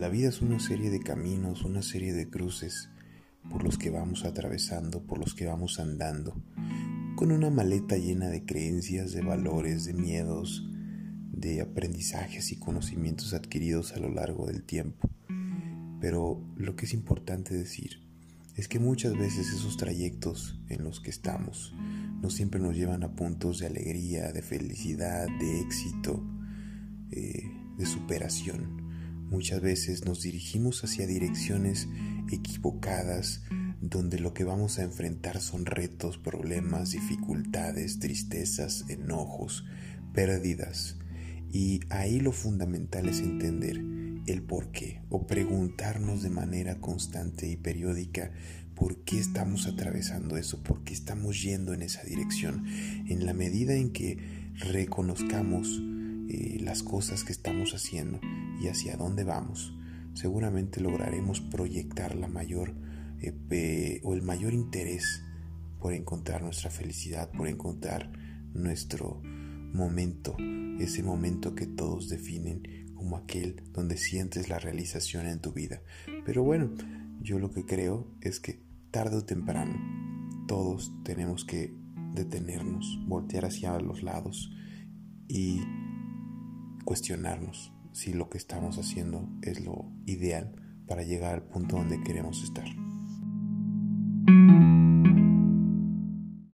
La vida es una serie de caminos, una serie de cruces por los que vamos atravesando, por los que vamos andando, con una maleta llena de creencias, de valores, de miedos, de aprendizajes y conocimientos adquiridos a lo largo del tiempo. Pero lo que es importante decir es que muchas veces esos trayectos en los que estamos no siempre nos llevan a puntos de alegría, de felicidad, de éxito, eh, de superación. Muchas veces nos dirigimos hacia direcciones equivocadas donde lo que vamos a enfrentar son retos, problemas, dificultades, tristezas, enojos, pérdidas. Y ahí lo fundamental es entender el por qué o preguntarnos de manera constante y periódica por qué estamos atravesando eso, por qué estamos yendo en esa dirección. En la medida en que reconozcamos eh, las cosas que estamos haciendo y hacia dónde vamos, seguramente lograremos proyectar la mayor eh, o el mayor interés por encontrar nuestra felicidad, por encontrar nuestro momento, ese momento que todos definen como aquel donde sientes la realización en tu vida. Pero bueno, yo lo que creo es que tarde o temprano todos tenemos que detenernos, voltear hacia los lados y cuestionarnos si lo que estamos haciendo es lo ideal para llegar al punto donde queremos estar.